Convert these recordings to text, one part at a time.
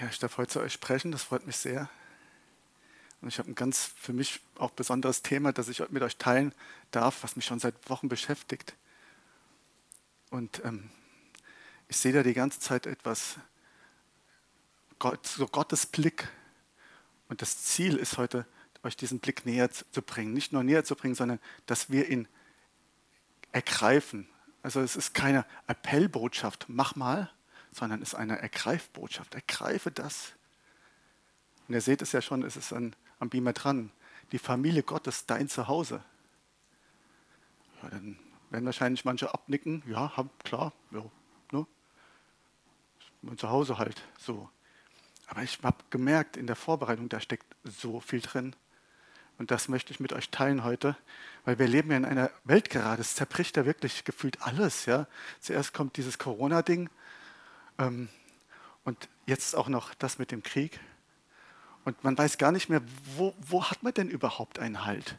Ja, ich darf heute zu euch sprechen, das freut mich sehr. Und ich habe ein ganz für mich auch besonderes Thema, das ich mit euch teilen darf, was mich schon seit Wochen beschäftigt. Und ähm, ich sehe da die ganze Zeit etwas, Gott, so Gottes Blick. Und das Ziel ist heute, euch diesen Blick näher zu bringen. Nicht nur näher zu bringen, sondern dass wir ihn ergreifen. Also es ist keine Appellbotschaft, mach mal, sondern ist eine Ergreifbotschaft. Ergreife das. Und ihr seht es ja schon, es ist an, am Beamer dran. Die Familie Gottes, dein Zuhause. Ja, dann werden wahrscheinlich manche abnicken. Ja, klar, ja, ne? Mein Zuhause halt so. Aber ich habe gemerkt in der Vorbereitung, da steckt so viel drin. Und das möchte ich mit euch teilen heute, weil wir leben ja in einer Welt gerade. Es zerbricht ja wirklich gefühlt alles. Ja? Zuerst kommt dieses Corona-Ding und jetzt auch noch das mit dem Krieg. Und man weiß gar nicht mehr, wo, wo hat man denn überhaupt einen Halt?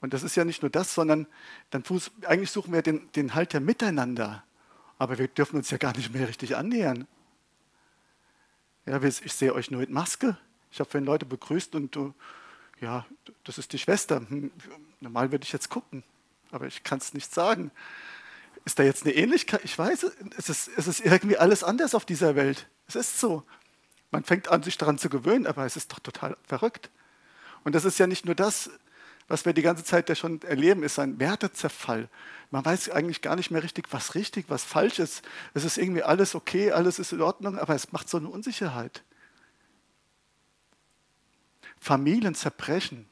Und das ist ja nicht nur das, sondern dann eigentlich suchen wir den, den Halt ja miteinander. Aber wir dürfen uns ja gar nicht mehr richtig annähern. Ja, ich sehe euch nur mit Maske. Ich habe vorhin Leute begrüßt und du, ja, das ist die Schwester. Hm, normal würde ich jetzt gucken, aber ich kann es nicht sagen. Ist da jetzt eine Ähnlichkeit? Ich weiß, es ist, es ist irgendwie alles anders auf dieser Welt. Es ist so. Man fängt an, sich daran zu gewöhnen, aber es ist doch total verrückt. Und das ist ja nicht nur das, was wir die ganze Zeit ja schon erleben, ist ein Wertezerfall. Man weiß eigentlich gar nicht mehr richtig, was richtig, was falsch ist. Es ist irgendwie alles okay, alles ist in Ordnung, aber es macht so eine Unsicherheit. Familien zerbrechen.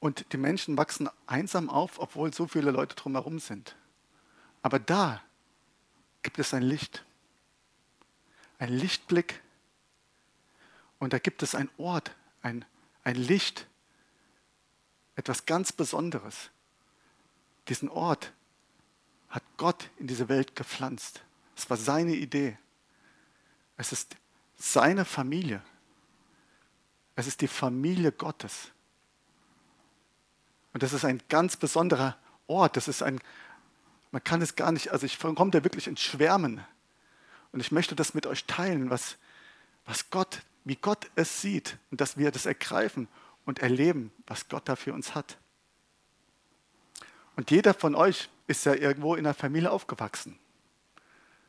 Und die Menschen wachsen einsam auf, obwohl so viele Leute drumherum sind. Aber da gibt es ein Licht, ein Lichtblick. Und da gibt es ein Ort, ein, ein Licht, etwas ganz Besonderes. Diesen Ort hat Gott in diese Welt gepflanzt. Es war seine Idee. Es ist seine Familie. Es ist die Familie Gottes. Und das ist ein ganz besonderer Ort. Das ist ein, man kann es gar nicht, also ich komme da wirklich ins Schwärmen. Und ich möchte das mit euch teilen, was, was Gott, wie Gott es sieht und dass wir das ergreifen und erleben, was Gott da für uns hat. Und jeder von euch ist ja irgendwo in einer Familie aufgewachsen.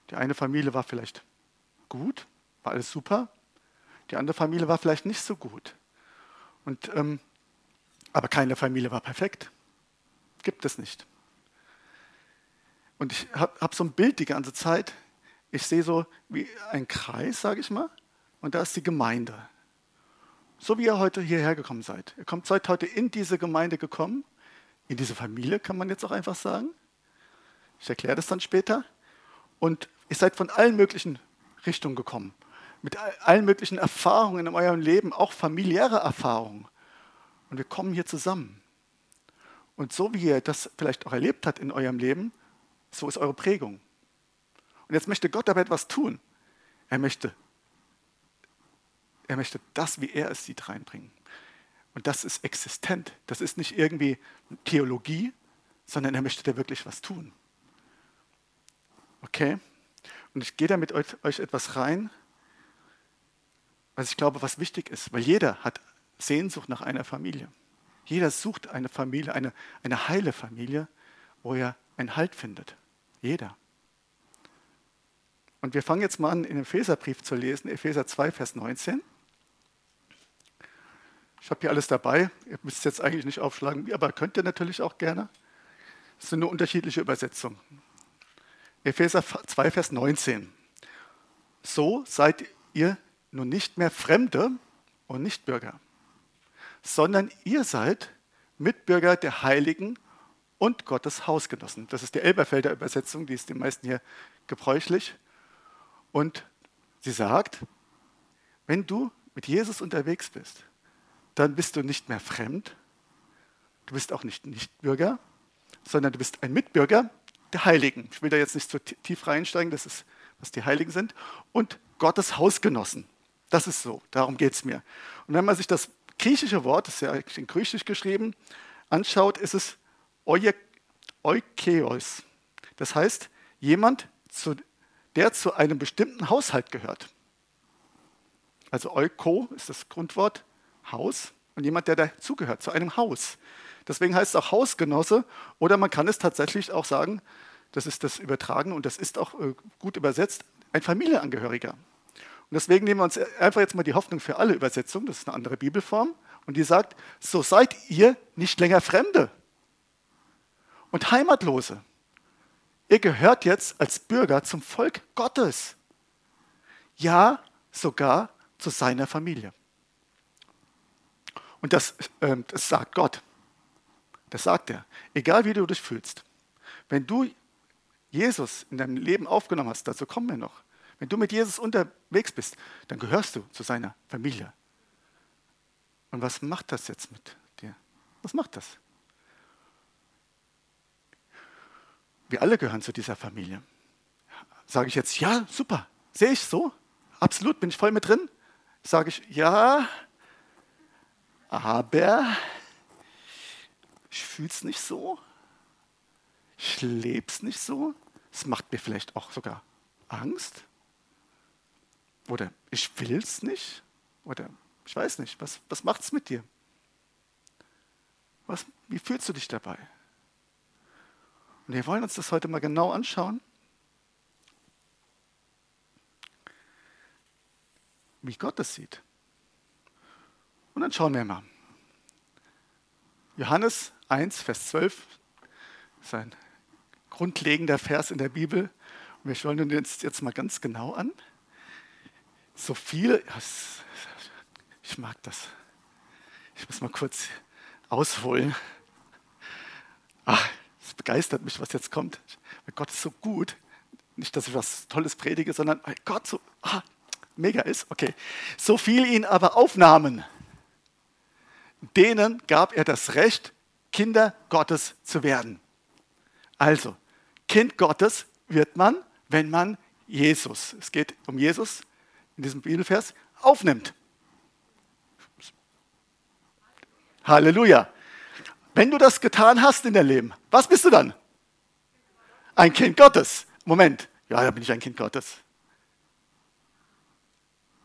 Die eine Familie war vielleicht gut, war alles super. Die andere Familie war vielleicht nicht so gut. Und, ähm, aber keine Familie war perfekt. Gibt es nicht. Und ich habe hab so ein Bild die ganze Zeit. Ich sehe so wie ein Kreis, sage ich mal, und da ist die Gemeinde. So wie ihr heute hierher gekommen seid. Ihr kommt seid heute in diese Gemeinde gekommen, in diese Familie, kann man jetzt auch einfach sagen. Ich erkläre das dann später. Und ihr seid von allen möglichen Richtungen gekommen mit allen möglichen Erfahrungen in eurem Leben, auch familiäre Erfahrungen. Und wir kommen hier zusammen. Und so wie ihr das vielleicht auch erlebt habt in eurem Leben, so ist eure Prägung. Und jetzt möchte Gott aber etwas tun. Er möchte, er möchte das, wie er es sieht, reinbringen. Und das ist existent. Das ist nicht irgendwie Theologie, sondern er möchte da wirklich was tun. Okay? Und ich gehe da mit euch, etwas rein, was ich glaube, was wichtig ist, weil jeder hat Sehnsucht nach einer Familie. Jeder sucht eine Familie, eine, eine heile Familie, wo er einen Halt findet. Jeder. Und wir fangen jetzt mal an, in den Epheserbrief zu lesen, Epheser 2, Vers 19. Ich habe hier alles dabei. Ihr müsst es jetzt eigentlich nicht aufschlagen, aber könnt ihr natürlich auch gerne. Das sind nur unterschiedliche Übersetzungen. Epheser 2, Vers 19. So seid ihr nun nicht mehr Fremde und Nichtbürger, sondern ihr seid Mitbürger der Heiligen und Gottes Hausgenossen. Das ist die Elberfelder Übersetzung, die ist den meisten hier gebräuchlich. Und sie sagt, wenn du mit Jesus unterwegs bist, dann bist du nicht mehr fremd, du bist auch nicht Nichtbürger, sondern du bist ein Mitbürger der Heiligen. Ich will da jetzt nicht so tief reinsteigen, das ist, was die Heiligen sind, und Gottes Hausgenossen. Das ist so, darum geht es mir. Und wenn man sich das griechische Wort, das ist ja in Griechisch geschrieben, anschaut, ist es Oikeos. Das heißt, jemand, der zu einem bestimmten Haushalt gehört. Also Euko ist das Grundwort Haus und jemand, der dazugehört, zu einem Haus. Deswegen heißt es auch Hausgenosse oder man kann es tatsächlich auch sagen, das ist das Übertragen und das ist auch äh, gut übersetzt, ein Familienangehöriger. Und deswegen nehmen wir uns einfach jetzt mal die Hoffnung für alle Übersetzungen, das ist eine andere Bibelform, und die sagt, so seid ihr nicht länger Fremde und Heimatlose. Ihr gehört jetzt als Bürger zum Volk Gottes. Ja, sogar zu seiner Familie. Und das, äh, das sagt Gott. Das sagt er. Egal wie du dich fühlst. Wenn du Jesus in deinem Leben aufgenommen hast, dazu kommen wir noch. Wenn du mit Jesus unterwegs bist, dann gehörst du zu seiner Familie. Und was macht das jetzt mit dir? Was macht das? Wir alle gehören zu dieser Familie. Sage ich jetzt, ja, super, sehe ich so, absolut, bin ich voll mit drin? Sage ich, ja, aber ich fühle es nicht so, ich lebe es nicht so, es macht mir vielleicht auch sogar Angst oder ich will es nicht oder ich weiß nicht, was, was es mit dir? Was, wie fühlst du dich dabei? Und wir wollen uns das heute mal genau anschauen. Wie Gott das sieht. Und dann schauen wir mal. Johannes 1, Vers 12 ist ein grundlegender Vers in der Bibel. Und wir schauen uns jetzt mal ganz genau an. So viel, ich mag das. Ich muss mal kurz ausholen. Ach, es begeistert mich, was jetzt kommt. Weil Gott ist so gut. Nicht, dass ich was Tolles predige, sondern weil Gott so ah, mega ist. Okay. So viel ihn aber aufnahmen, denen gab er das Recht, Kinder Gottes zu werden. Also, Kind Gottes wird man, wenn man Jesus, es geht um Jesus in diesem Bibelvers, aufnimmt. Halleluja. Wenn du das getan hast in deinem Leben, was bist du dann? Ein Kind Gottes. Moment, ja, da bin ich ein Kind Gottes.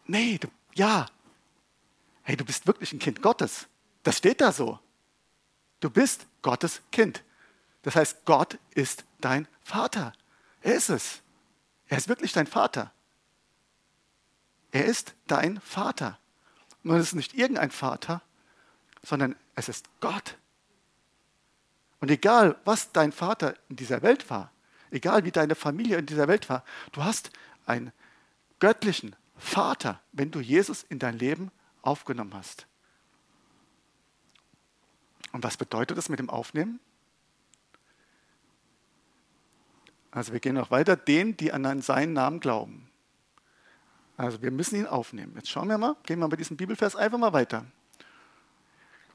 Nee, du, ja. Hey, du bist wirklich ein Kind Gottes. Das steht da so. Du bist Gottes Kind. Das heißt, Gott ist dein Vater. Er ist es. Er ist wirklich dein Vater. Er ist dein Vater. Und es ist nicht irgendein Vater, sondern es ist Gott. Und egal, was dein Vater in dieser Welt war, egal wie deine Familie in dieser Welt war, du hast einen göttlichen Vater, wenn du Jesus in dein Leben aufgenommen hast. Und was bedeutet das mit dem Aufnehmen? Also wir gehen noch weiter, den, die an seinen Namen glauben. Also wir müssen ihn aufnehmen. Jetzt schauen wir mal, gehen wir bei diesem Bibelvers einfach mal weiter.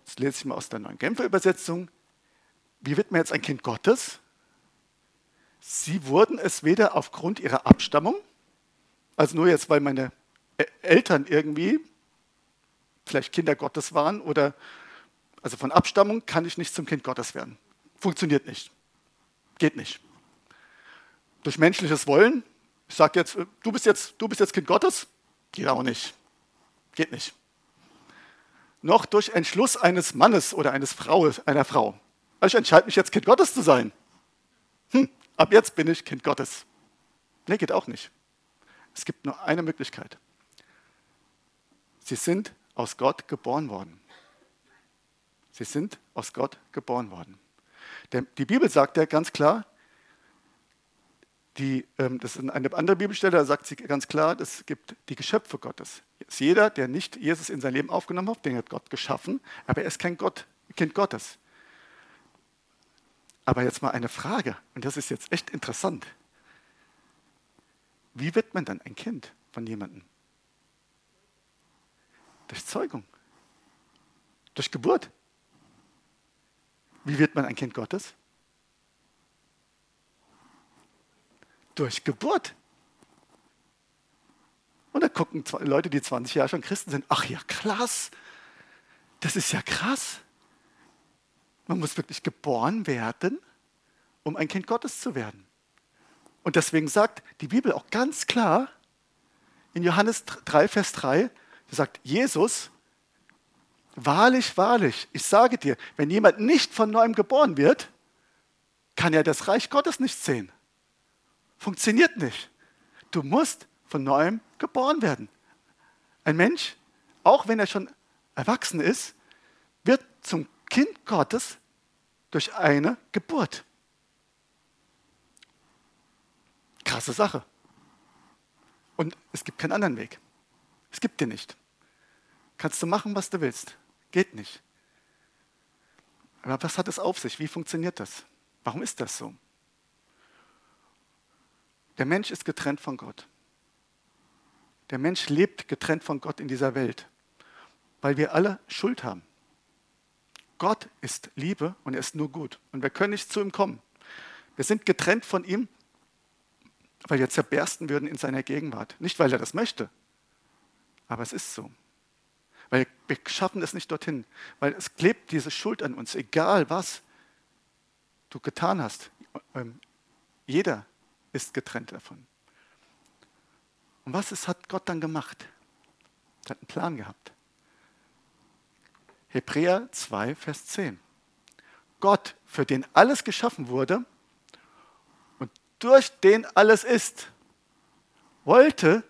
Das lese ich mal aus der neuen Genfer Übersetzung. Wie wird man jetzt ein Kind Gottes? Sie wurden es weder aufgrund ihrer Abstammung, also nur jetzt, weil meine Eltern irgendwie vielleicht Kinder Gottes waren oder also von Abstammung kann ich nicht zum Kind Gottes werden. Funktioniert nicht. Geht nicht. Durch menschliches Wollen, ich sage jetzt, du bist jetzt, du bist jetzt Kind Gottes, geht auch nicht. Geht nicht noch durch Entschluss eines Mannes oder eines Frau, einer Frau. Also ich entscheide mich jetzt, Kind Gottes zu sein. Hm, ab jetzt bin ich Kind Gottes. Nee, geht auch nicht. Es gibt nur eine Möglichkeit. Sie sind aus Gott geboren worden. Sie sind aus Gott geboren worden. Die Bibel sagt ja ganz klar, die, ähm, das ist eine andere Bibelstelle, da sagt sie ganz klar, es gibt die Geschöpfe Gottes. Ist jeder, der nicht Jesus in sein Leben aufgenommen hat, den hat Gott geschaffen, aber er ist kein Gott, Kind Gottes. Aber jetzt mal eine Frage, und das ist jetzt echt interessant. Wie wird man dann ein Kind von jemandem? Durch Zeugung. Durch Geburt. Wie wird man ein Kind Gottes? Durch Geburt. Und da gucken Leute, die 20 Jahre schon Christen sind, ach ja, krass, das ist ja krass. Man muss wirklich geboren werden, um ein Kind Gottes zu werden. Und deswegen sagt die Bibel auch ganz klar in Johannes 3, Vers 3, da sagt Jesus, wahrlich, wahrlich, ich sage dir, wenn jemand nicht von neuem geboren wird, kann er das Reich Gottes nicht sehen. Funktioniert nicht. Du musst von neuem geboren werden. Ein Mensch, auch wenn er schon erwachsen ist, wird zum Kind Gottes durch eine Geburt. Krasse Sache. Und es gibt keinen anderen Weg. Es gibt den nicht. Kannst du machen, was du willst. Geht nicht. Aber was hat es auf sich? Wie funktioniert das? Warum ist das so? Der Mensch ist getrennt von Gott. Der Mensch lebt getrennt von Gott in dieser Welt, weil wir alle Schuld haben. Gott ist Liebe und er ist nur gut. Und wir können nicht zu ihm kommen. Wir sind getrennt von ihm, weil wir zerbersten würden in seiner Gegenwart. Nicht, weil er das möchte, aber es ist so. Weil wir schaffen es nicht dorthin, weil es klebt diese Schuld an uns, egal was du getan hast. Ähm, jeder ist getrennt davon. Und was ist, hat Gott dann gemacht? Er hat einen Plan gehabt. Hebräer 2, Vers 10. Gott, für den alles geschaffen wurde und durch den alles ist, wollte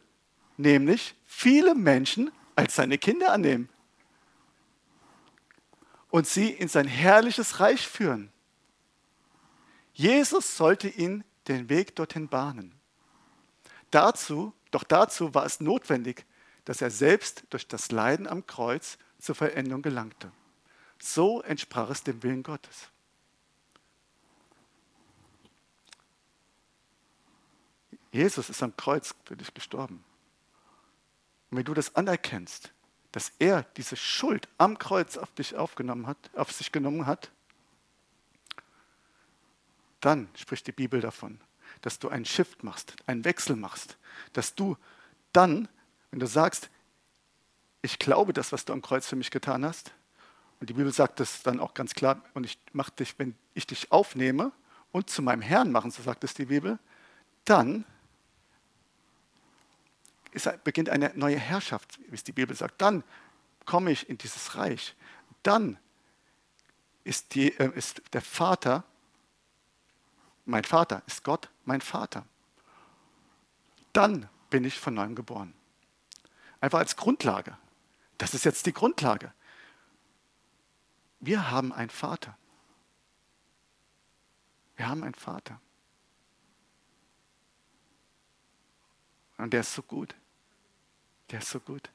nämlich viele Menschen als seine Kinder annehmen und sie in sein herrliches Reich führen. Jesus sollte ihnen den Weg dorthin bahnen. Dazu doch dazu war es notwendig, dass er selbst durch das Leiden am Kreuz zur Veränderung gelangte. So entsprach es dem Willen Gottes. Jesus ist am Kreuz für dich gestorben. Und wenn du das anerkennst, dass er diese Schuld am Kreuz auf dich aufgenommen hat, auf sich genommen hat, dann spricht die Bibel davon, dass du einen Shift machst, einen Wechsel machst, dass du dann, wenn du sagst, ich glaube das, was du am Kreuz für mich getan hast, und die Bibel sagt das dann auch ganz klar, und ich mache dich, wenn ich dich aufnehme und zu meinem Herrn machen, so sagt es die Bibel, dann ist, beginnt eine neue Herrschaft, wie es die Bibel sagt. Dann komme ich in dieses Reich. Dann ist, die, äh, ist der Vater mein Vater, ist Gott mein Vater. Dann bin ich von neuem geboren. Einfach als Grundlage. Das ist jetzt die Grundlage. Wir haben einen Vater. Wir haben einen Vater. Und der ist so gut. Der ist so gut.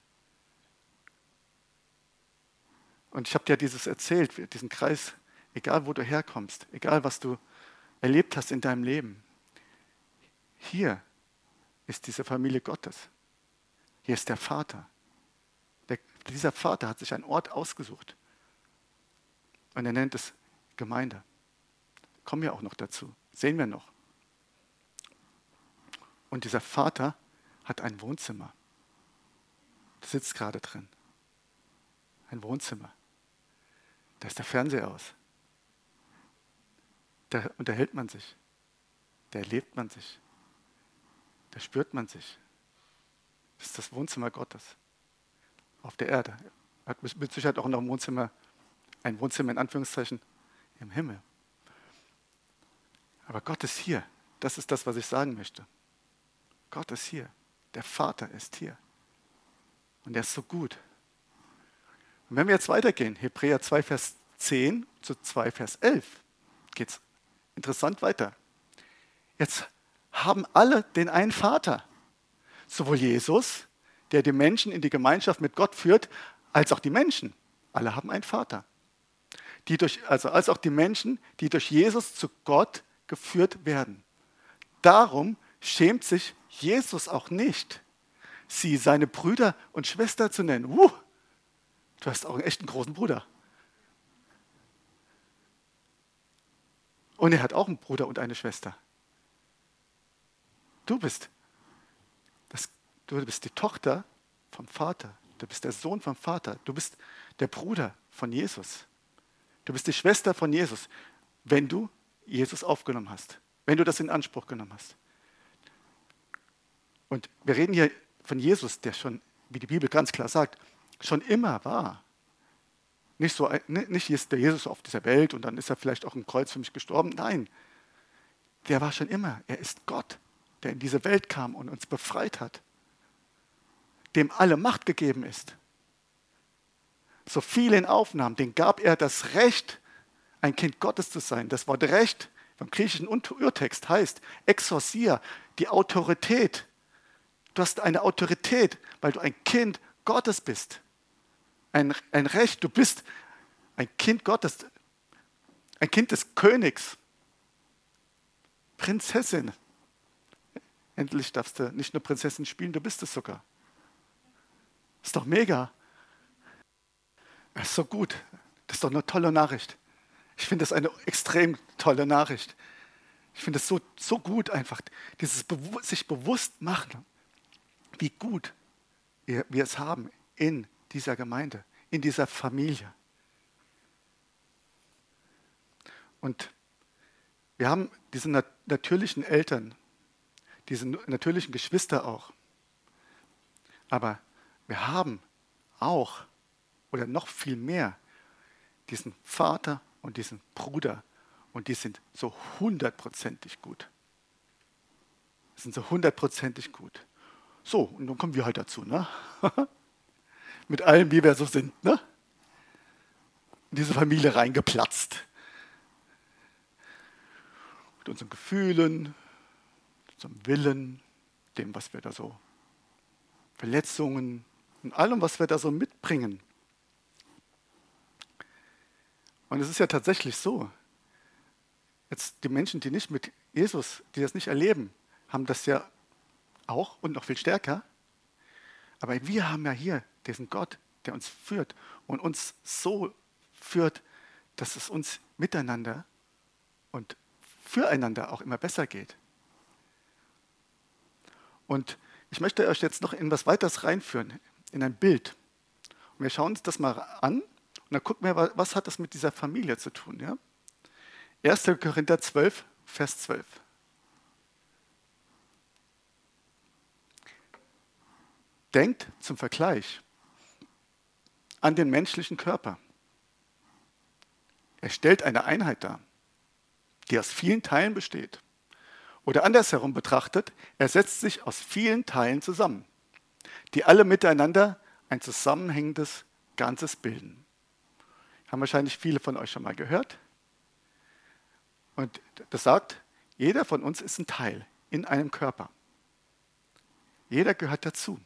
Und ich habe dir dieses erzählt, diesen Kreis, egal wo du herkommst, egal was du erlebt hast in deinem Leben. Hier ist diese Familie Gottes. Hier ist der Vater. Der, dieser Vater hat sich einen Ort ausgesucht. Und er nennt es Gemeinde. Kommen wir auch noch dazu. Sehen wir noch. Und dieser Vater hat ein Wohnzimmer. Du sitzt gerade drin. Ein Wohnzimmer. Da ist der Fernseher aus. Da unterhält man sich. Da erlebt man sich. Da spürt man sich. Das ist das Wohnzimmer Gottes auf der Erde. Er hat mit Sicherheit auch noch ein Wohnzimmer, ein Wohnzimmer in Anführungszeichen im Himmel. Aber Gott ist hier. Das ist das, was ich sagen möchte. Gott ist hier. Der Vater ist hier. Und er ist so gut. Und wenn wir jetzt weitergehen, Hebräer 2, Vers 10 zu 2, Vers 11, geht es interessant weiter. Jetzt haben alle den einen Vater. Sowohl Jesus, der die Menschen in die Gemeinschaft mit Gott führt, als auch die Menschen. Alle haben einen Vater. Die durch, also als auch die Menschen, die durch Jesus zu Gott geführt werden. Darum schämt sich Jesus auch nicht, sie seine Brüder und Schwester zu nennen. Uh, du hast auch einen echten großen Bruder. Und er hat auch einen Bruder und eine Schwester. Du bist, das, du bist die Tochter vom Vater. Du bist der Sohn vom Vater. Du bist der Bruder von Jesus. Du bist die Schwester von Jesus, wenn du Jesus aufgenommen hast, wenn du das in Anspruch genommen hast. Und wir reden hier von Jesus, der schon, wie die Bibel ganz klar sagt, schon immer war. Nicht, so, nicht ist der Jesus auf dieser Welt und dann ist er vielleicht auch im Kreuz für mich gestorben. Nein, der war schon immer. Er ist Gott, der in diese Welt kam und uns befreit hat, dem alle Macht gegeben ist. So viele in Aufnahmen, den gab er das Recht, ein Kind Gottes zu sein. Das Wort Recht vom griechischen Urtext heißt exorcia, die Autorität. Du hast eine Autorität, weil du ein Kind Gottes bist ein, ein Recht, du bist ein Kind Gottes, ein Kind des Königs, Prinzessin. Endlich darfst du nicht nur Prinzessin spielen, du bist es sogar. Ist doch mega. Ist so gut. Das ist doch eine tolle Nachricht. Ich finde das eine extrem tolle Nachricht. Ich finde es so, so gut einfach, dieses sich bewusst machen, wie gut wir, wir es haben in dieser Gemeinde, in dieser Familie. Und wir haben diese nat natürlichen Eltern, diese natürlichen Geschwister auch. Aber wir haben auch oder noch viel mehr diesen Vater und diesen Bruder und die sind so hundertprozentig gut. Sind so hundertprozentig gut. So, und dann kommen wir halt dazu. Ne? mit allem, wie wir so sind, ne? in diese Familie reingeplatzt. Mit unseren Gefühlen, unserem Willen, dem, was wir da so, Verletzungen und allem, was wir da so mitbringen. Und es ist ja tatsächlich so, jetzt die Menschen, die nicht mit Jesus, die das nicht erleben, haben das ja auch und noch viel stärker. Aber wir haben ja hier diesen Gott, der uns führt und uns so führt, dass es uns miteinander und füreinander auch immer besser geht. Und ich möchte euch jetzt noch in was weiteres reinführen, in ein Bild. Und wir schauen uns das mal an und dann gucken wir, was hat das mit dieser Familie zu tun. Ja? 1. Korinther 12, Vers 12. Denkt zum Vergleich an den menschlichen Körper. Er stellt eine Einheit dar, die aus vielen Teilen besteht. Oder andersherum betrachtet, er setzt sich aus vielen Teilen zusammen, die alle miteinander ein zusammenhängendes Ganzes bilden. Haben wahrscheinlich viele von euch schon mal gehört. Und das sagt, jeder von uns ist ein Teil in einem Körper. Jeder gehört dazu.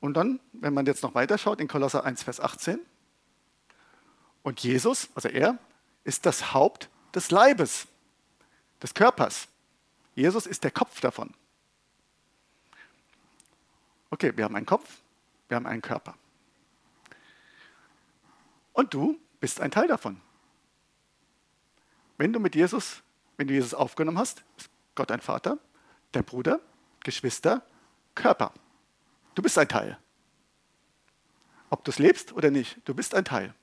Und dann, wenn man jetzt noch weiter schaut, in Kolosser 1, Vers 18, und Jesus, also er, ist das Haupt des Leibes, des Körpers. Jesus ist der Kopf davon. Okay, wir haben einen Kopf, wir haben einen Körper. Und du bist ein Teil davon. Wenn du mit Jesus, wenn du Jesus aufgenommen hast, ist Gott ein Vater, der Bruder, Geschwister, Körper. Du bist ein Teil. Ob du es lebst oder nicht, du bist ein Teil.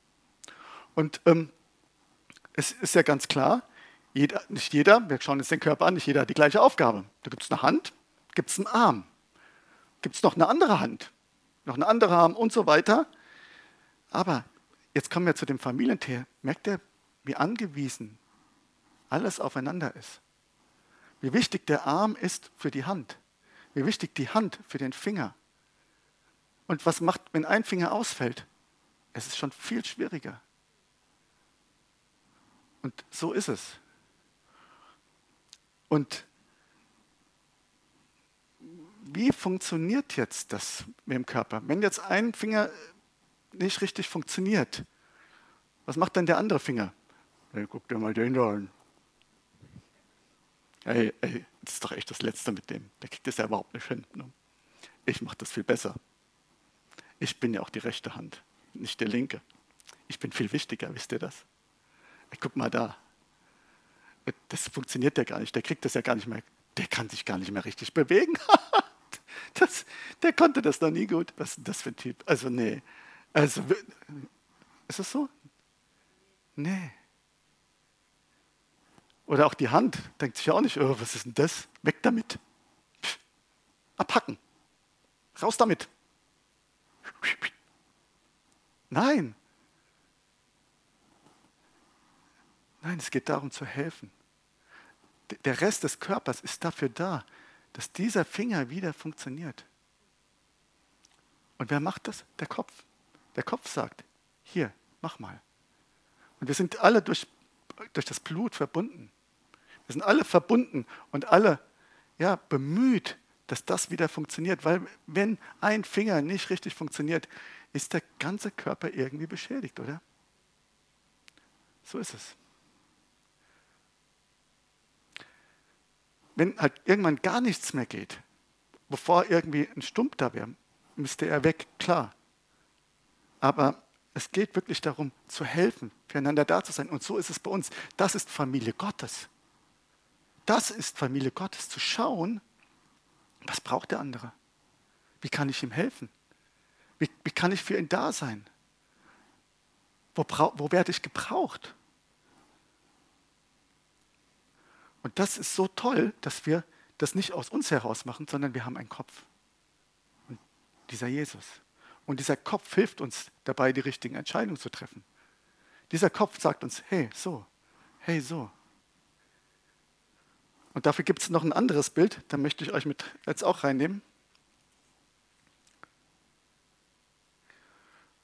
Und ähm, es ist ja ganz klar, jeder, nicht jeder, wir schauen uns den Körper an, nicht jeder hat die gleiche Aufgabe. Da gibt es eine Hand, gibt es einen Arm, gibt es noch eine andere Hand, noch eine andere Arm und so weiter. Aber jetzt kommen wir zu dem Familienthema. Merkt ihr, wie angewiesen alles aufeinander ist? Wie wichtig der Arm ist für die Hand? Wie wichtig die Hand für den Finger? Und was macht, wenn ein Finger ausfällt? Es ist schon viel schwieriger. Und so ist es. Und wie funktioniert jetzt das mit dem Körper? Wenn jetzt ein Finger nicht richtig funktioniert, was macht dann der andere Finger? Hey, guck dir mal den da an. Hey, ey, das ist doch echt das Letzte mit dem. Der kriegt das ja überhaupt nicht hin. Ne? Ich mache das viel besser. Ich bin ja auch die rechte Hand, nicht der linke. Ich bin viel wichtiger, wisst ihr das? Guck mal da. Das funktioniert ja gar nicht. Der kriegt das ja gar nicht mehr. Der kann sich gar nicht mehr richtig bewegen. das, der konnte das noch nie gut. Was ist denn das für ein Typ? Also, nee. Also, ist es so? Nee. Oder auch die Hand denkt sich ja auch nicht, oh, was ist denn das? Weg damit. abhacken. Raus damit. Nein. Nein, es geht darum zu helfen. Der Rest des Körpers ist dafür da, dass dieser Finger wieder funktioniert. Und wer macht das? Der Kopf. Der Kopf sagt, hier, mach mal. Und wir sind alle durch, durch das Blut verbunden. Wir sind alle verbunden und alle ja, bemüht, dass das wieder funktioniert. Weil wenn ein Finger nicht richtig funktioniert, ist der ganze Körper irgendwie beschädigt, oder? So ist es. Wenn halt irgendwann gar nichts mehr geht, bevor irgendwie ein Stump da wäre, müsste er weg, klar. Aber es geht wirklich darum, zu helfen, füreinander da zu sein. Und so ist es bei uns. Das ist Familie Gottes. Das ist Familie Gottes, zu schauen, was braucht der andere? Wie kann ich ihm helfen? Wie, wie kann ich für ihn da sein? Wo, wo werde ich gebraucht? Und das ist so toll, dass wir das nicht aus uns heraus machen, sondern wir haben einen Kopf. Und dieser Jesus. Und dieser Kopf hilft uns dabei, die richtigen Entscheidungen zu treffen. Dieser Kopf sagt uns, hey, so, hey, so. Und dafür gibt es noch ein anderes Bild, da möchte ich euch mit jetzt auch reinnehmen.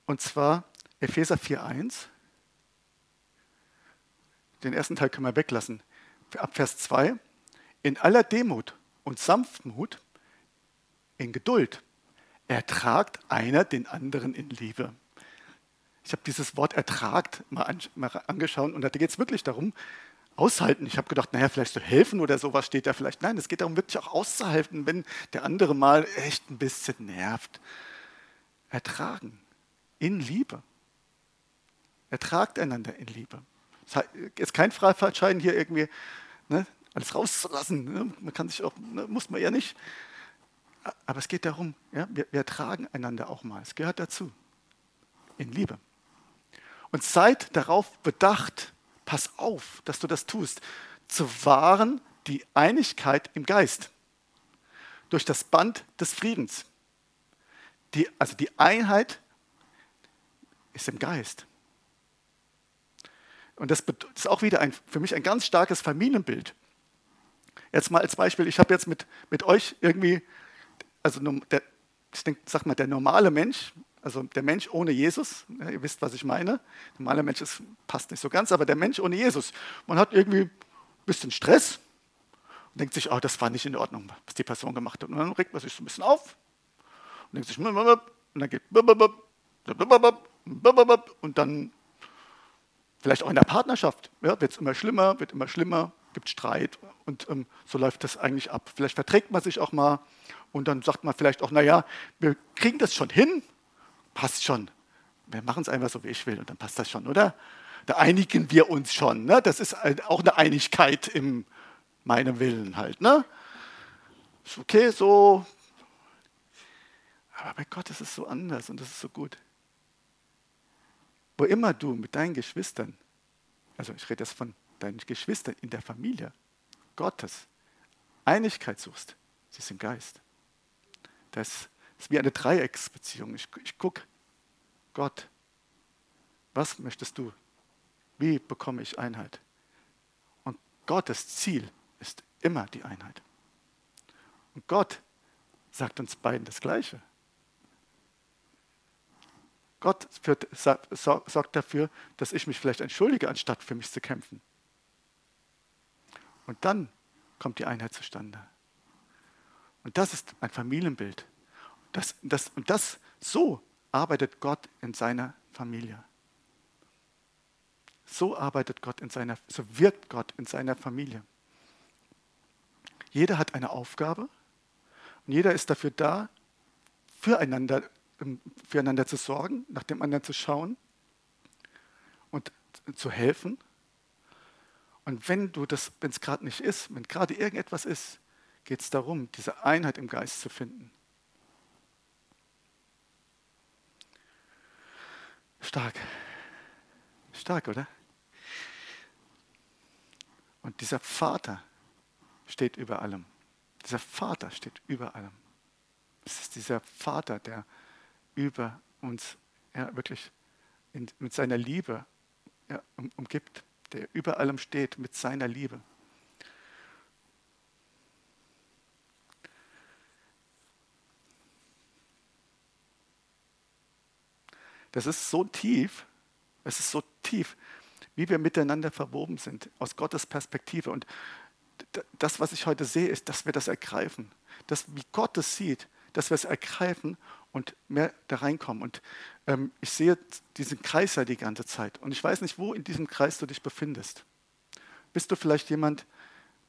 Und zwar Epheser 4.1. Den ersten Teil können wir weglassen. Ab Vers 2. In aller Demut und Sanftmut, in Geduld, ertragt einer den anderen in Liebe. Ich habe dieses Wort ertragt mal, an, mal angeschaut und da geht es wirklich darum, aushalten. Ich habe gedacht, naja, vielleicht so helfen oder sowas steht da vielleicht. Nein, es geht darum, wirklich auch auszuhalten, wenn der andere mal echt ein bisschen nervt. Ertragen. In Liebe. Ertragt einander in Liebe. Es ist kein Freifahrtschein hier irgendwie, ne, alles rauszulassen. Ne? Man kann sich auch, ne, muss man ja nicht. Aber es geht darum, ja, wir, wir ertragen einander auch mal. Es gehört dazu. In Liebe. Und seid darauf bedacht, pass auf, dass du das tust, zu wahren die Einigkeit im Geist durch das Band des Friedens. Die, also die Einheit ist im Geist. Und das ist auch wieder ein, für mich ein ganz starkes Familienbild. Jetzt mal als Beispiel, ich habe jetzt mit, mit euch irgendwie, also der, ich denke, sag mal, der normale Mensch, also der Mensch ohne Jesus, ihr wisst, was ich meine. Der normale Mensch ist, passt nicht so ganz, aber der Mensch ohne Jesus. Man hat irgendwie ein bisschen Stress und denkt sich, oh, das war nicht in Ordnung, was die Person gemacht hat. Und dann regt man sich so ein bisschen auf und denkt sich, und dann geht und dann vielleicht auch in der Partnerschaft ja, wird es immer schlimmer, wird immer schlimmer, gibt Streit und ähm, so läuft das eigentlich ab. Vielleicht verträgt man sich auch mal und dann sagt man vielleicht auch, naja, wir kriegen das schon hin, passt schon. Wir machen es einfach so, wie ich will und dann passt das schon, oder? Da einigen wir uns schon. Ne? Das ist auch eine Einigkeit in meinem Willen halt. Ne? Ist okay, so. Aber bei Gott ist es so anders und das ist so gut. Wo immer du mit deinen Geschwistern, also ich rede jetzt von deinen Geschwistern in der Familie Gottes, Einigkeit suchst, sie ist im Geist. Das ist wie eine Dreiecksbeziehung. Ich, ich gucke, Gott, was möchtest du? Wie bekomme ich Einheit? Und Gottes Ziel ist immer die Einheit. Und Gott sagt uns beiden das Gleiche. Gott führt, sorgt dafür, dass ich mich vielleicht entschuldige, anstatt für mich zu kämpfen. Und dann kommt die Einheit zustande. Und das ist ein Familienbild. Das, das, und das, so arbeitet Gott in seiner Familie. So arbeitet Gott in seiner, so wirkt Gott in seiner Familie. Jeder hat eine Aufgabe und jeder ist dafür da, füreinander, ähm, füreinander zu sorgen, nach dem anderen zu schauen und zu helfen. Und wenn du das, wenn es gerade nicht ist, wenn gerade irgendetwas ist, geht es darum, diese Einheit im Geist zu finden. Stark. Stark, oder? Und dieser Vater steht über allem. Dieser Vater steht über allem. Es ist dieser Vater, der über uns ja, wirklich in, mit seiner Liebe ja, um, umgibt, der über allem steht mit seiner Liebe. Das ist so tief, es ist so tief, wie wir miteinander verwoben sind, aus Gottes Perspektive. Und das, was ich heute sehe, ist, dass wir das ergreifen. Dass, wie Gott es sieht, dass wir es ergreifen und mehr da reinkommen. Und ähm, ich sehe diesen Kreis ja die ganze Zeit. Und ich weiß nicht, wo in diesem Kreis du dich befindest. Bist du vielleicht jemand,